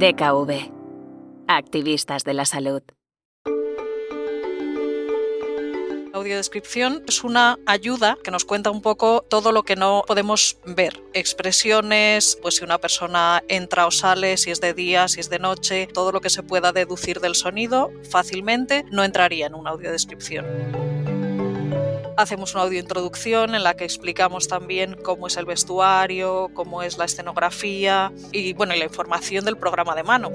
DKV. Activistas de la salud. La audiodescripción es una ayuda que nos cuenta un poco todo lo que no podemos ver. Expresiones, pues si una persona entra o sale, si es de día, si es de noche, todo lo que se pueda deducir del sonido fácilmente no entraría en una audiodescripción. Hacemos una audiointroducción en la que explicamos también cómo es el vestuario, cómo es la escenografía y bueno, la información del programa de mano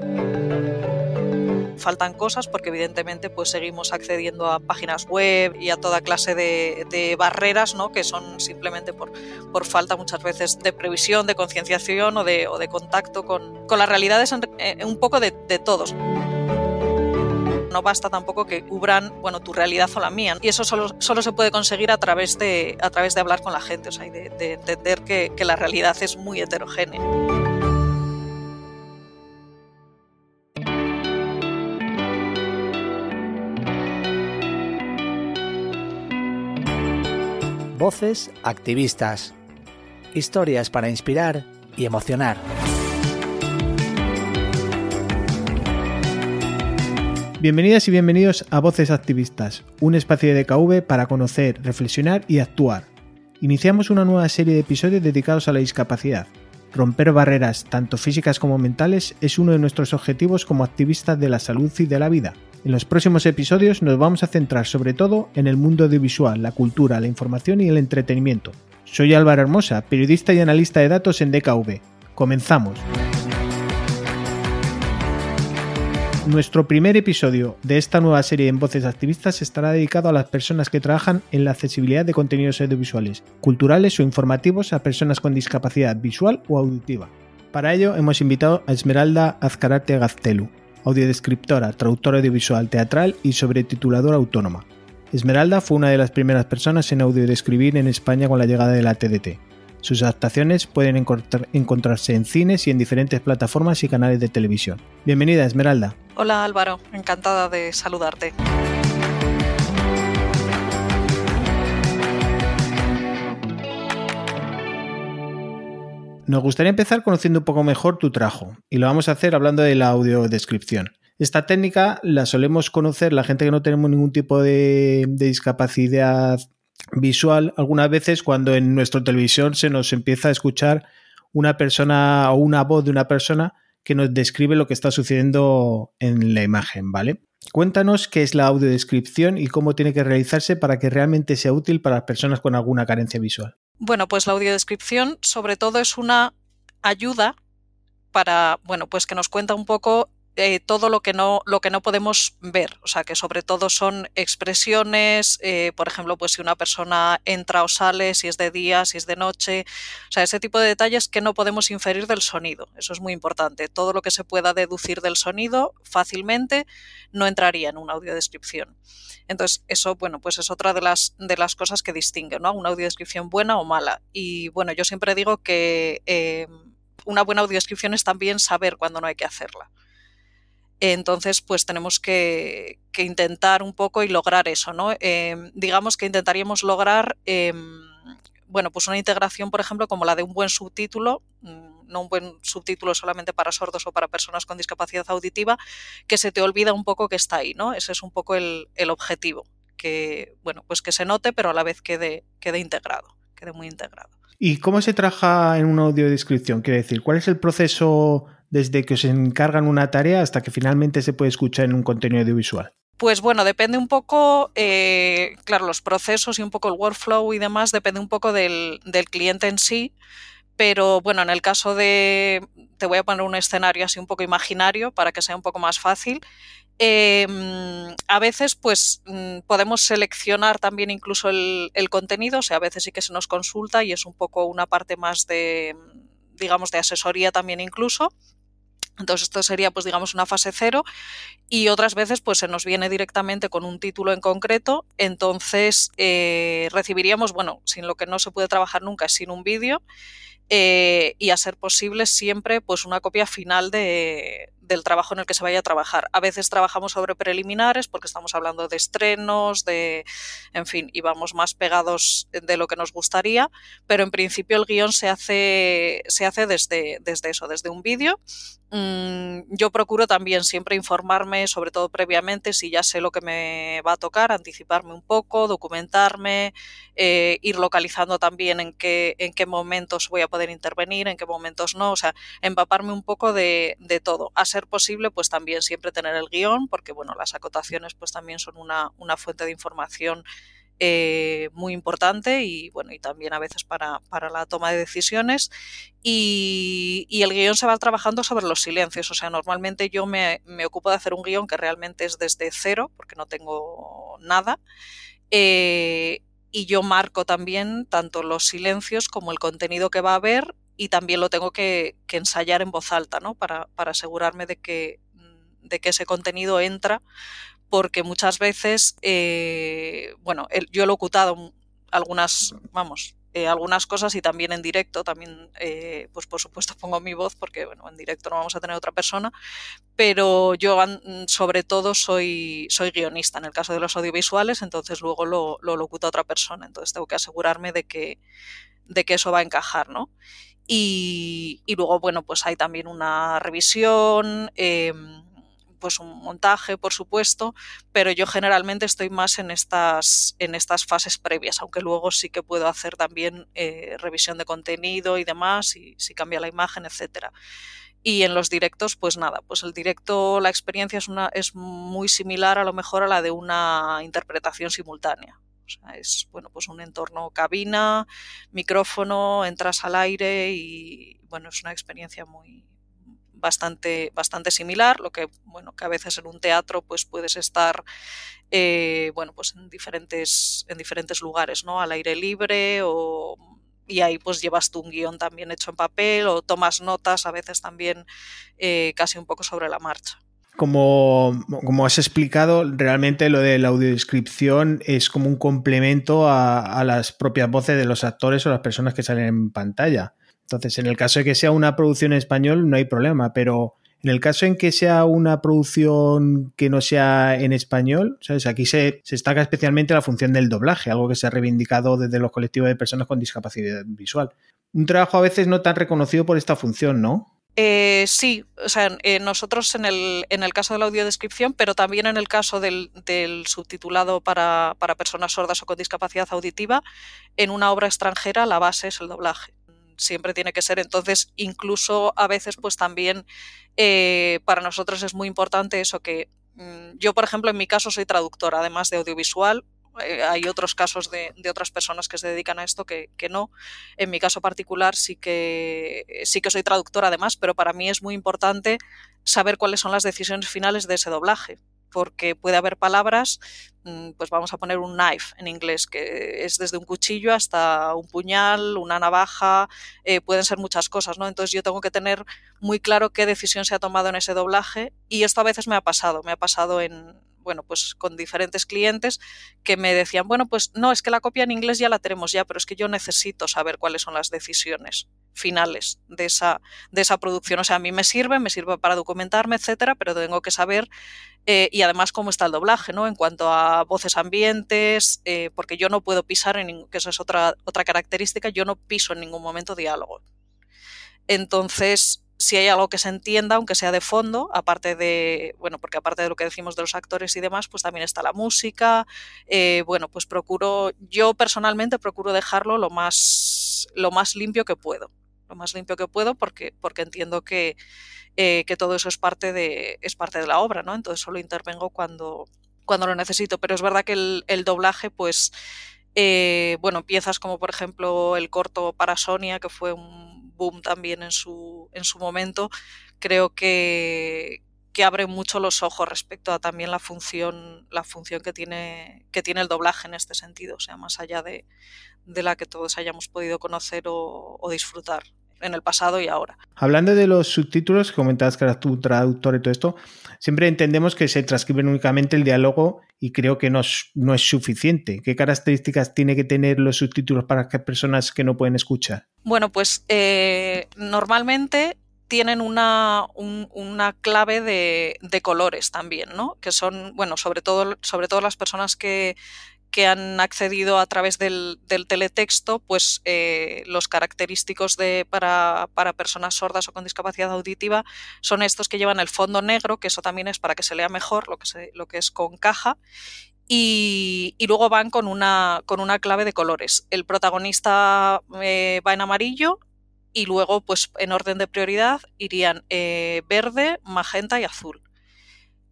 faltan cosas porque evidentemente pues seguimos accediendo a páginas web y a toda clase de, barreras ¿no? que son simplemente por, por falta muchas veces de previsión, de concienciación o de, o de contacto con, con las realidades eh, un poco de, de todos no basta tampoco que cubran bueno, tu realidad o la mía. Y eso solo, solo se puede conseguir a través de, a través de hablar con la gente, o sea, de, de entender que la realidad es muy heterogénea. Voces activistas. Historias para inspirar y emocionar. Bienvenidas y bienvenidos a Voces Activistas, un espacio de DKV para conocer, reflexionar y actuar. Iniciamos una nueva serie de episodios dedicados a la discapacidad. Romper barreras, tanto físicas como mentales, es uno de nuestros objetivos como activistas de la salud y de la vida. En los próximos episodios nos vamos a centrar sobre todo en el mundo audiovisual, la cultura, la información y el entretenimiento. Soy Álvaro Hermosa, periodista y analista de datos en DKV. Comenzamos. Nuestro primer episodio de esta nueva serie en Voces Activistas estará dedicado a las personas que trabajan en la accesibilidad de contenidos audiovisuales, culturales o informativos a personas con discapacidad visual o auditiva. Para ello hemos invitado a Esmeralda Azcarate Gaztelu, audiodescriptora, traductora audiovisual teatral y sobretituladora autónoma. Esmeralda fue una de las primeras personas en audiodescribir en España con la llegada de la TDT. Sus adaptaciones pueden encontrarse en cines y en diferentes plataformas y canales de televisión. Bienvenida, Esmeralda. Hola Álvaro, encantada de saludarte. Nos gustaría empezar conociendo un poco mejor tu trabajo y lo vamos a hacer hablando de la audiodescripción. Esta técnica la solemos conocer la gente que no tenemos ningún tipo de, de discapacidad visual algunas veces cuando en nuestra televisión se nos empieza a escuchar una persona o una voz de una persona que nos describe lo que está sucediendo en la imagen, ¿vale? Cuéntanos qué es la audiodescripción y cómo tiene que realizarse para que realmente sea útil para las personas con alguna carencia visual. Bueno, pues la audiodescripción sobre todo es una ayuda para, bueno, pues que nos cuenta un poco eh, todo lo que, no, lo que no podemos ver. O sea, que sobre todo son expresiones, eh, por ejemplo, pues si una persona entra o sale, si es de día, si es de noche. O sea, ese tipo de detalles que no podemos inferir del sonido. Eso es muy importante. Todo lo que se pueda deducir del sonido fácilmente no entraría en una audiodescripción. Entonces, eso, bueno, pues es otra de las, de las cosas que distingue, ¿no? Una audiodescripción buena o mala. Y bueno, yo siempre digo que eh, una buena audiodescripción es también saber cuándo no hay que hacerla. Entonces, pues tenemos que, intentar un poco y lograr eso, ¿no? Em, digamos que intentaríamos lograr, em, bueno, pues una integración, por ejemplo, como la de un buen subtítulo, mm, no un buen subtítulo solamente para sordos o para personas con discapacidad auditiva, que se te olvida un poco que está ahí, ¿no? Ese es un poco el, objetivo, que, bueno, pues que se note, pero a la vez quede, quede integrado, quede muy integrado. ¿Y cómo se trabaja en una audiodescripción? Quiere decir, ¿cuál es el proceso desde que os encargan una tarea hasta que finalmente se puede escuchar en un contenido audiovisual? Pues bueno, depende un poco, eh, claro, los procesos y un poco el workflow y demás, depende un poco del, cliente en sí, pero bueno, en el caso de, te voy a poner un escenario así un poco imaginario para que sea un poco más fácil. Em, a veces pues mm, podemos seleccionar también incluso el, el, contenido, o sea, a veces sí que se nos consulta y es un poco una parte más de, digamos, de asesoría también incluso. Entonces esto sería, pues digamos, una fase cero y otras veces pues se nos viene directamente con un título en concreto, entonces eh, recibiríamos, bueno, sin lo que no se puede trabajar nunca es sin un vídeo eh, y a ser posible siempre pues una copia final de, del trabajo en el que se vaya a trabajar. A veces trabajamos sobre preliminares porque estamos hablando de estrenos, de, en fin, y vamos más pegados de lo que nos gustaría, pero en principio el guion se hace, se hace desde, desde eso, desde un vídeo. Mm, yo procuro también siempre informarme, sobre todo previamente, si ya sé lo que me va a tocar, anticiparme un poco, documentarme, eh, ir localizando también en qué, en qué momentos voy a poder intervenir, en qué momentos no, o sea, empaparme un poco de, de todo. A ser posible, pues también siempre tener el guion, porque bueno, las acotaciones pues también son una, una fuente de información eh, muy importante y bueno, y también a veces para, para la toma de decisiones. Y, y, el guion se va trabajando sobre los silencios. O sea, normalmente yo me, me, ocupo de hacer un guion que realmente es desde cero, porque no tengo nada. Eh, y yo marco también tanto los silencios como el contenido que va a haber y también lo tengo que, que ensayar en voz alta, ¿no? Para, para asegurarme de que, de que ese contenido entra porque muchas veces, eh, bueno, yo he locutado algunas, vamos, eh, algunas cosas y también en directo, también, eh, pues por supuesto pongo mi voz porque, bueno, en directo no vamos a tener otra persona, pero yo sobre todo soy, soy guionista en el caso de los audiovisuales, entonces luego lo, lo locuta otra persona, entonces tengo que asegurarme de que, de que eso va a encajar, ¿no? Y, y luego, bueno, pues hay también una revisión. Eh, pues un montaje, por supuesto, pero yo generalmente estoy más en estas, en estas fases previas, aunque luego sí que puedo hacer también eh, revisión de contenido y demás, y si cambia la imagen, etcétera. Y en los directos, pues nada, pues el directo, la experiencia es, una, es muy similar a lo mejor a la de una interpretación simultánea. O sea, es bueno, pues un entorno cabina, micrófono, entras al aire y bueno, es una experiencia muy, bastante, bastante similar, lo que, bueno, que a veces en un teatro pues puedes estar eh, bueno, pues en diferentes, en diferentes lugares, ¿no? Al aire libre o y ahí pues llevas tú un guion también hecho en papel o tomas notas a veces también eh, casi un poco sobre la marcha. Como, como, has explicado, realmente lo de la audiodescripción es como un complemento a, a, las propias voces de los actores o las personas que salen en pantalla. Entonces, en el caso de que sea una producción en español, no hay problema, pero en el caso en que sea una producción que no sea en español, ¿sabes? aquí se, se destaca especialmente la función del doblaje, algo que se ha reivindicado desde los colectivos de personas con discapacidad visual. Un trabajo a veces no tan reconocido por esta función, ¿no? Eh, sí, o sea, eh, nosotros en el, en el, caso de la audiodescripción, pero también en el caso del, del subtitulado para, para, personas sordas o con discapacidad auditiva, en una obra extranjera la base es el doblaje siempre tiene que ser. Entonces, incluso a veces, pues también eh, para nosotros es muy importante eso que mm, yo, por ejemplo, en mi caso soy traductora, además de audiovisual. Eh, hay otros casos de, de, otras personas que se dedican a esto que, que, no. En mi caso particular sí que, sí que soy traductora además, pero para mí es muy importante saber cuáles son las decisiones finales de ese doblaje porque puede haber palabras, mm, pues vamos a poner un knife en inglés, que es desde un cuchillo hasta un puñal, una navaja, eh, pueden ser muchas cosas, ¿no? Entonces yo tengo que tener muy claro qué decisión se ha tomado en ese doblaje y esto a veces me ha pasado, me ha pasado en, bueno, pues con diferentes clientes que me decían, bueno, pues no, es que la copia en inglés ya la tenemos ya, pero es que yo necesito saber cuáles son las decisiones finales de esa, de esa producción. O sea, a mí me sirve, me sirve para documentarme, etcétera, pero tengo que saber eh, y además cómo está el doblaje, ¿no? En cuanto a voces ambientes, eh, porque yo no puedo pisar en que eso es otra, otra característica, yo no piso en ningún momento diálogo. Entonces, si hay algo que se entienda, aunque sea de fondo, aparte de, bueno, porque aparte de lo que decimos de los actores y demás, pues también está la música. Eh, bueno, pues procuro, yo personalmente procuro dejarlo lo más, lo más limpio que puedo. Lo más limpio que puedo porque, porque entiendo que, eh, que todo eso es parte, de, es parte de la obra, ¿no? Entonces solo intervengo cuando, cuando lo necesito. Pero es verdad que el, el doblaje, pues, eh, bueno, piezas como por ejemplo el corto para Sonia, que fue un boom también en su, en su momento, creo que, que abre mucho los ojos respecto a también la función, la función que tiene, que tiene el doblaje en este sentido, o sea, más allá de, de la que todos hayamos podido conocer o, o disfrutar en el pasado y ahora. Hablando de los subtítulos, comentabas que eras tu traductor y todo esto, siempre entendemos que se transcriben únicamente el diálogo y creo que no es, no es suficiente. ¿Qué características tiene que tener los subtítulos para que personas que no pueden escuchar? Bueno, pues eh, normalmente tienen una, una clave de, de, colores también, ¿no? Que son, bueno, sobre todo, sobre todo las personas que, que han accedido a través del, teletexto, pues eh, los característicos de, para, para, personas sordas o con discapacidad auditiva son estos que llevan el fondo negro, que eso también es para que se lea mejor, lo que, se, lo que es con caja, y, y, luego van con una, con una clave de colores. El protagonista eh, va en amarillo y luego, pues en orden de prioridad, irían eh, verde, magenta y azul.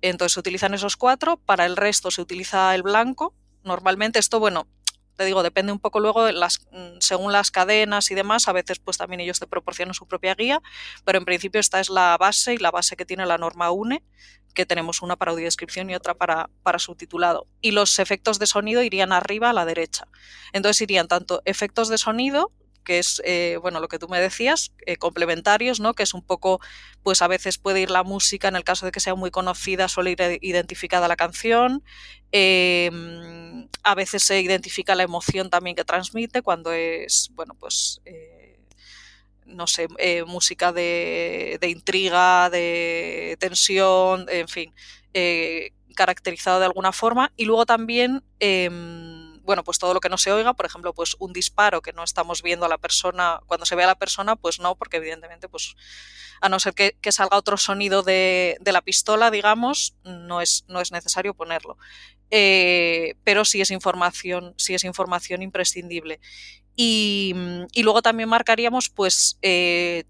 Entonces se utilizan esos cuatro, para el resto se utiliza el blanco, normalmente esto, bueno, te digo, depende un poco luego mm, según las cadenas y demás, a veces pues también ellos te proporcionan su propia guía, pero en principio esta es la base y la base que tiene la norma UNE, que tenemos una para audiodescripción y otra para, para subtitulado. Y los efectos de sonido irían arriba a la derecha. Entonces irían tanto efectos de sonido, que es eh, bueno lo que tú me decías, eh, complementarios, ¿no? Que es un poco, pues a veces puede ir la música, en el caso de que sea muy conocida, suele ir identificada la canción. Eh, a veces se identifica la emoción también que transmite cuando es, bueno, pues eh, no sé, eh, música de, de, intriga, de tensión, en fin, eh, caracterizado de alguna forma. Y luego también em, bueno, pues todo lo que no se oiga, por ejemplo, pues un disparo que no estamos viendo a la persona, cuando se ve a la persona, pues no, porque evidentemente, pues a no ser que, salga otro sonido de, la pistola, digamos, no es, no es necesario ponerlo. Eh, pero sí es información, sí es información imprescindible. Y, y luego también marcaríamos, pues, eh,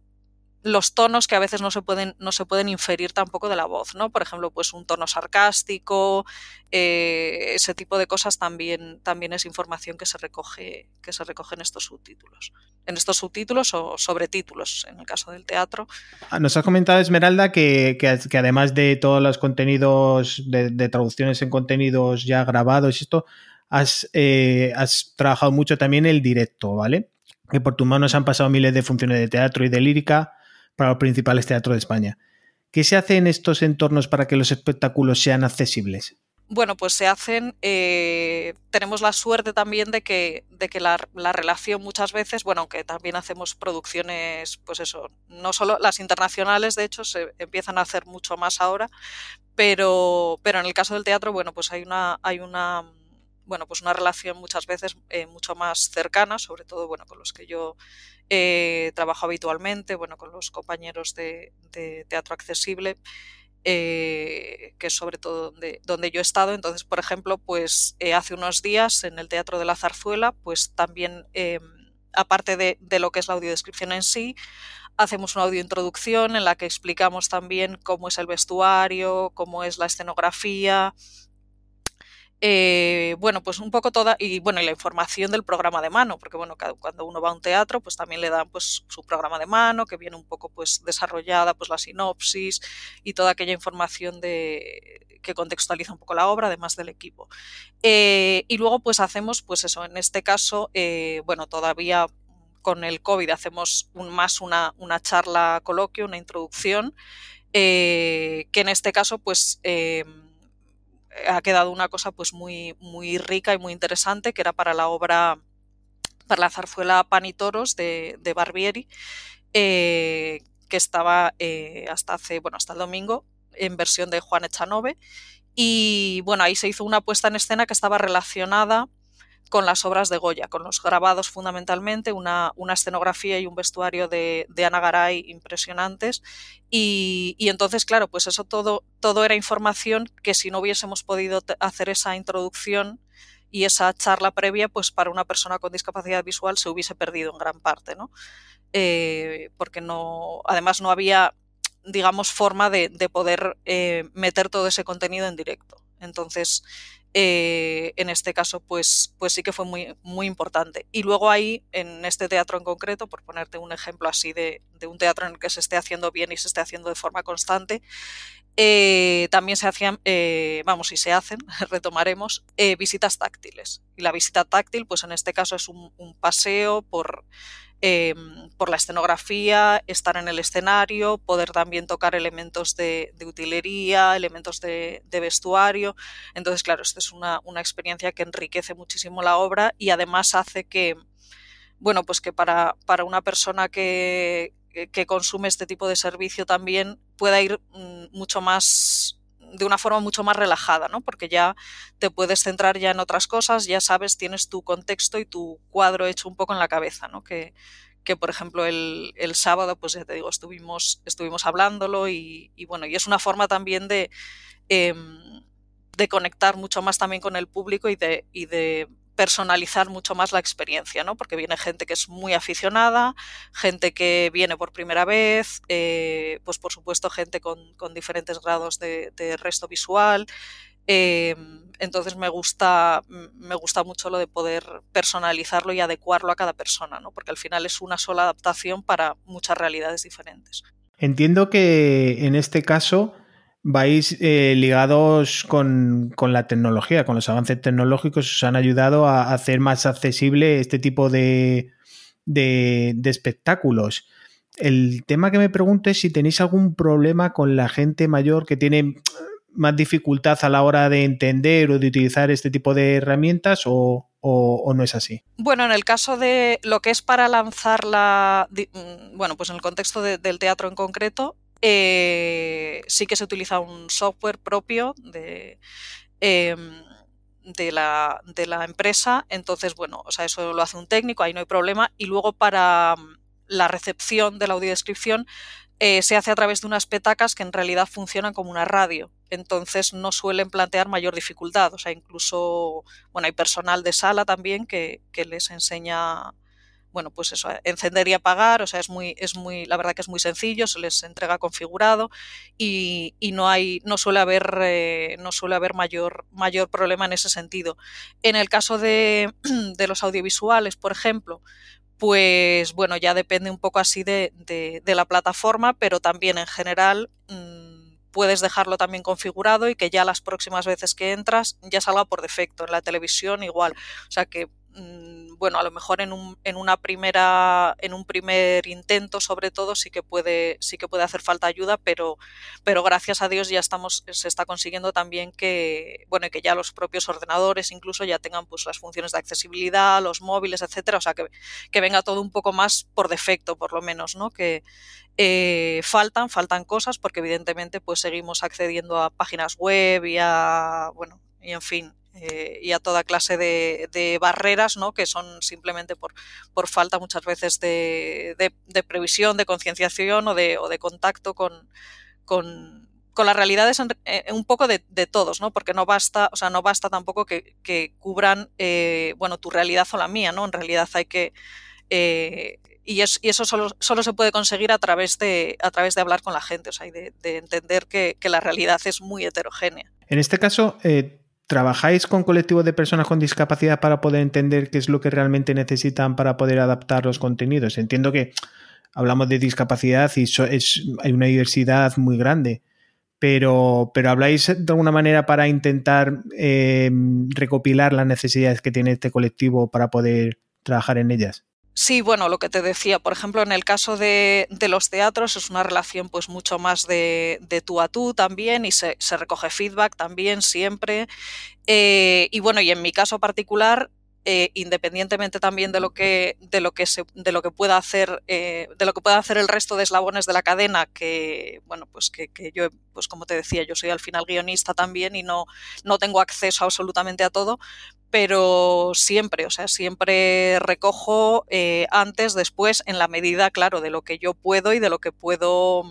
los tonos que a veces no se pueden, no se pueden inferir tampoco de la voz, ¿no? Por ejemplo, pues un tono sarcástico, eh, ese tipo de cosas también, también es información que se recoge, que se recoge en estos subtítulos. En estos subtítulos o sobretítulos, en el caso del teatro. Ah, nos has comentado, Esmeralda, que, que, que además de todos los contenidos, de, de, traducciones en contenidos ya grabados y esto, has, eh, has trabajado mucho también el directo, ¿vale? Que por tus manos han pasado miles de funciones de teatro y de lírica para los principales teatros de España. ¿Qué se hace en estos entornos para que los espectáculos sean accesibles? Bueno, pues se hacen, eh, tenemos la suerte también de que, de que la, la, relación muchas veces, bueno, aunque también hacemos producciones, pues eso, no solo las internacionales, de hecho, se empiezan a hacer mucho más ahora, pero, pero en el caso del teatro, bueno, pues hay una, hay una, bueno, pues una relación muchas veces eh, mucho más cercana, sobre todo, bueno, con los que yo eh, trabajo habitualmente, bueno, con los compañeros de, teatro accesible, eh, que es sobre todo donde, donde, yo he estado. Entonces, por ejemplo, pues eh, hace unos días en el Teatro de la Zarzuela, pues también, eh, aparte de, de, lo que es la audiodescripción en sí, hacemos una audiointroducción en la que explicamos también cómo es el vestuario, cómo es la escenografía, eh, bueno, pues un poco toda, y bueno, y la información del programa de mano, porque bueno, cuando uno va a un teatro, pues también le dan pues su programa de mano, que viene un poco pues desarrollada, pues la sinopsis y toda aquella información de, que contextualiza un poco la obra, además del equipo. Eh, y luego pues hacemos, pues eso, en este caso, eh, bueno, todavía con el COVID hacemos un, más una, una charla coloquio, una introducción, eh, que en este caso pues eh, ha quedado una cosa pues muy, muy rica y muy interesante, que era para la obra, para la zarzuela Pan y Toros de, de Barbieri, eh, que estaba eh, hasta hace, bueno, hasta el domingo en versión de Juan Echanove. Y bueno, ahí se hizo una puesta en escena que estaba relacionada con las obras de Goya, con los grabados fundamentalmente, una, una escenografía y un vestuario de, de Ana Garay impresionantes. Y, y, entonces, claro, pues eso todo, todo era información que si no hubiésemos podido hacer esa introducción y esa charla previa, pues para una persona con discapacidad visual se hubiese perdido en gran parte, ¿no? Eh, porque no, además no había, digamos, forma de, de poder eh, meter todo ese contenido en directo. Entonces, eh, en este caso, pues, pues sí que fue muy, muy importante. Y luego ahí, en este teatro en concreto, por ponerte un ejemplo así de, de un teatro en el que se esté haciendo bien y se esté haciendo de forma constante, eh, también se hacían, eh, vamos, y se hacen, retomaremos, visitas táctiles. Y la visita táctil, pues en este caso es un paseo por eh, por la escenografía, estar en el escenario, poder también tocar elementos de, de utilería, elementos de, de, vestuario. Entonces, claro, esto es una, una, experiencia que enriquece muchísimo la obra y además hace que, bueno, pues que para, para una persona que, que consume este tipo de servicio también pueda ir mm, mucho más de una forma mucho más relajada, ¿no? Porque ya te puedes centrar ya en otras cosas, ya sabes, tienes tu contexto y tu cuadro hecho un poco en la cabeza, ¿no? Que, que por ejemplo el, el, sábado, pues ya te digo, estuvimos, estuvimos hablándolo y, y bueno, y es una forma también de, eh, de conectar mucho más también con el público y de, y de personalizar mucho más la experiencia, ¿no? Porque viene gente que es muy aficionada, gente que viene por primera vez, eh, pues por supuesto gente con, diferentes grados de, resto visual. Eh, entonces me gusta, me gusta mucho lo de poder personalizarlo y adecuarlo a cada persona, ¿no? Porque al final es una sola adaptación para muchas realidades diferentes. Entiendo que en este caso vais eh, ligados con, con, la tecnología, con los avances tecnológicos, os han ayudado a hacer más accesible este tipo de, de, espectáculos. El tema que me pregunto es si tenéis algún problema con la gente mayor que tiene más dificultad a la hora de entender o de utilizar este tipo de herramientas o, o, no es así? Bueno, en el caso de lo que es para lanzarla, mm, bueno, pues en el contexto de, del teatro en concreto, eh, sí que se utiliza un software propio de, eh, de, la, de, la, empresa. Entonces, bueno, o sea, eso lo hace un técnico, ahí no hay problema. Y luego para mm, la recepción de la audiodescripción eh, se hace a través de unas petacas que en realidad funcionan como una radio. Entonces no suelen plantear mayor dificultad. O sea, incluso, bueno, hay personal de sala también que les enseña bueno, pues eso, encender y apagar, o sea, es muy, es muy, la verdad que es muy sencillo, se les entrega configurado y, y no hay, no suele haber, eh, no suele haber mayor, mayor problema en ese sentido. En el caso de, de los audiovisuales, por ejemplo, pues bueno, ya depende un poco así de, de, la plataforma, pero también en general mmm, puedes dejarlo también configurado y que ya las próximas veces que entras ya salga por defecto. En la televisión igual. O sea que Mm, bueno, a lo mejor en un, en una primera, en un primer intento, sobre todo, sí que puede, sí que puede hacer falta ayuda, pero, pero gracias a Dios ya estamos, se está consiguiendo también que, bueno, que ya los propios ordenadores incluso ya tengan pues las funciones de accesibilidad, los móviles, etcétera, o sea que, que venga todo un poco más por defecto, por lo menos, ¿no? Que eh, faltan, faltan cosas, porque evidentemente pues seguimos accediendo a páginas web y a, bueno, y en fin, eh, y a toda clase de, barreras ¿no? que son simplemente por, por falta muchas veces de, previsión, de concienciación o de, o de contacto con, con, con las realidades eh, un poco de, todos, ¿no? Porque no basta, o sea, no basta tampoco que, cubran, eh, bueno, tu realidad o la mía, ¿no? En realidad hay que eh, y, es, y, eso solo, solo, se puede conseguir a través de, a través de hablar con la gente, o sea, y de, de entender que, que, la realidad es muy heterogénea. En este caso, ¿Trabajáis con colectivos de personas con discapacidad para poder entender qué es lo que realmente necesitan para poder adaptar los contenidos? Entiendo que hablamos de discapacidad y so, es, hay una diversidad muy grande, pero, pero ¿habláis de alguna manera para intentar eh, recopilar las necesidades que tiene este colectivo para poder trabajar en ellas? Sí, bueno, lo que te decía, por ejemplo, en el caso de, los teatros es una relación pues mucho más de, de tú a tú también y se, se recoge feedback también siempre. Eh, y bueno, y en mi caso particular, eh, independientemente también de lo que de lo que se, de lo que pueda hacer eh, de lo que pueda hacer el resto de eslabones de la cadena que bueno pues que, que, yo pues como te decía yo soy al final guionista también y no no tengo acceso absolutamente a todo pero siempre, o sea, siempre recojo eh, antes, después, en la medida, claro, de lo que yo puedo y de lo que puedo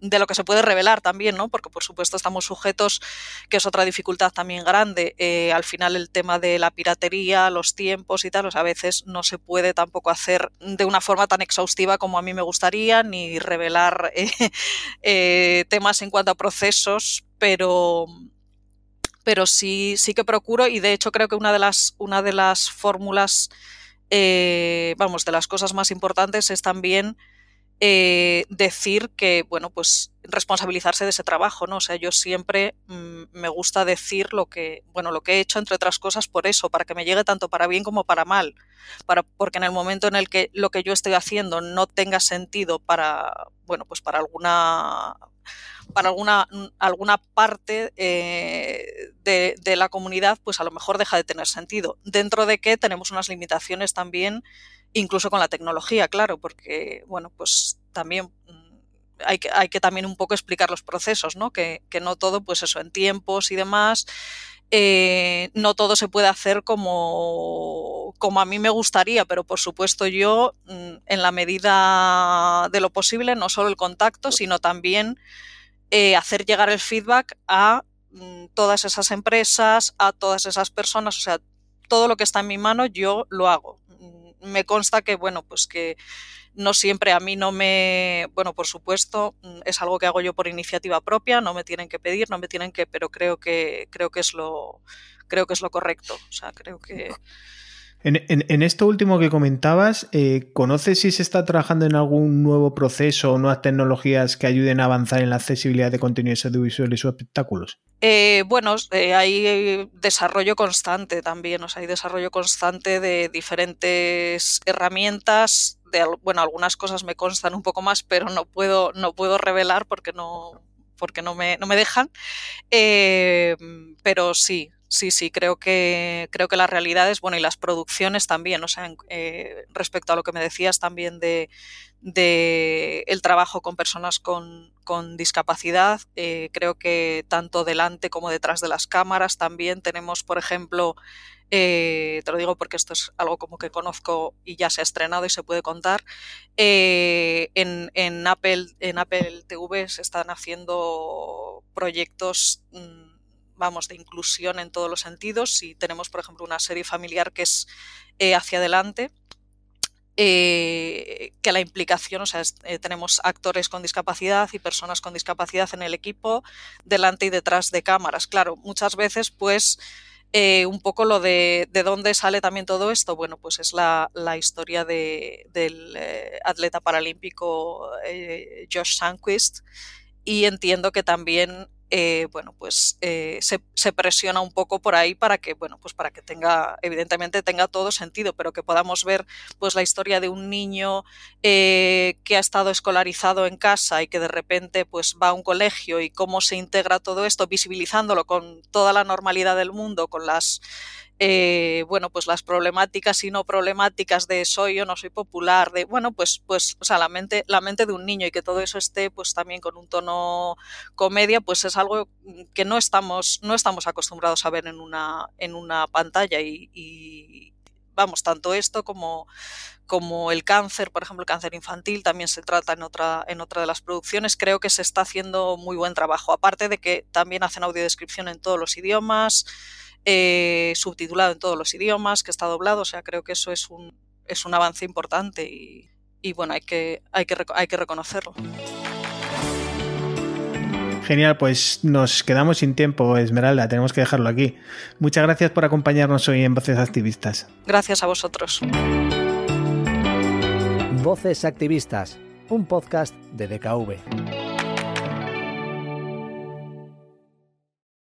de lo que se puede revelar también, ¿no? Porque por supuesto estamos sujetos, que es otra dificultad también grande. Eh, al final el tema de la piratería, los tiempos y tal, o sea, a veces no se puede tampoco hacer de una forma tan exhaustiva como a mí me gustaría, ni revelar eh, eh, temas en cuanto a procesos, pero pero sí, sí que procuro y de hecho creo que una de las, una de las fórmulas, eh, vamos, de las cosas más importantes es también eh, decir que, bueno, pues responsabilizarse de ese trabajo, ¿no? O sea, yo siempre mmm, me gusta decir lo que, bueno, lo que he hecho, entre otras cosas, por eso, para que me llegue tanto para bien como para mal. Para, porque en el momento en el que lo que yo estoy haciendo no tenga sentido para, bueno, pues para alguna para alguna, alguna parte eh, de, de, la comunidad, pues a lo mejor deja de tener sentido. Dentro de que tenemos unas limitaciones también, incluso con la tecnología, claro, porque, bueno, pues también hay que, hay que también un poco explicar los procesos, ¿no? Que, que no todo, pues eso, en tiempos y demás, eh, no todo se puede hacer como, como a mí me gustaría, pero por supuesto yo, mm, en la medida de lo posible, no solo el contacto, sino también eh, hacer llegar el feedback a mm, todas esas empresas, a todas esas personas, o sea, todo lo que está en mi mano yo lo hago. Me consta que, bueno, pues que no siempre a mí no me, bueno, por supuesto, mm, es algo que hago yo por iniciativa propia, no me tienen que pedir, no me tienen que, pero creo que creo que es lo creo que es lo correcto, o sea, creo que en, esto último que comentabas, eh, ¿conoces si se está trabajando en algún nuevo proceso o nuevas tecnologías que ayuden a avanzar en la accesibilidad de contenidos audiovisuales o espectáculos? Eh, bueno, eh, hay desarrollo constante también, o sea, hay desarrollo constante de diferentes herramientas. De, bueno, algunas cosas me constan un poco más, pero no puedo, no puedo revelar porque no, porque no me, no me dejan. pero sí, Sí, sí, creo que, creo que las realidades, bueno, y las producciones también, o sea, eh, respecto a lo que me decías también de, el trabajo con personas con, discapacidad, eh, creo que tanto delante como detrás de las cámaras también tenemos, por ejemplo, eh, te lo digo porque esto es algo como que conozco y ya se ha estrenado y se puede contar. en, en, Apple, en Apple TV se están haciendo proyectos mm, vamos, de inclusión en todos los sentidos. Si tenemos, por ejemplo, una serie familiar que es eh, hacia adelante, eh, que la implicación, o sea, eh, tenemos actores con discapacidad y personas con discapacidad en el equipo, delante y detrás de cámaras. Claro, muchas veces, pues, un poco lo de, de dónde sale también todo esto, bueno, pues es la, la historia de, del atleta paralímpico Josh Sanquist y entiendo que también eh, bueno, pues eh, se, presiona un poco por ahí para que, bueno, pues para que tenga, evidentemente tenga todo sentido, pero que podamos ver pues la historia de un niño eh, que ha estado escolarizado en casa y que de repente pues va a un colegio y cómo se integra todo esto, visibilizándolo con toda la normalidad del mundo, con las eh, bueno, pues las problemáticas y no problemáticas de soy o no soy popular, de, bueno, pues, pues, o sea, la mente, la mente de un niño y que todo eso esté, pues también con un tono comedia, pues es algo que no estamos, no estamos acostumbrados a ver en una, en una pantalla y, vamos, tanto esto como, como el cáncer, por ejemplo, el cáncer infantil, también se trata en otra, en otra de las producciones. Creo que se está haciendo muy buen trabajo, aparte de que también hacen audiodescripción en todos los idiomas. Eh, subtitulado en todos los idiomas, que está doblado, o sea, creo que eso es un, es un avance importante y, bueno, hay que, hay, que, hay que reconocerlo. Genial, pues nos quedamos sin tiempo, Esmeralda, tenemos que dejarlo aquí. Muchas gracias por acompañarnos hoy en Voces Activistas. Gracias a vosotros. Voces Activistas, un podcast de DKV.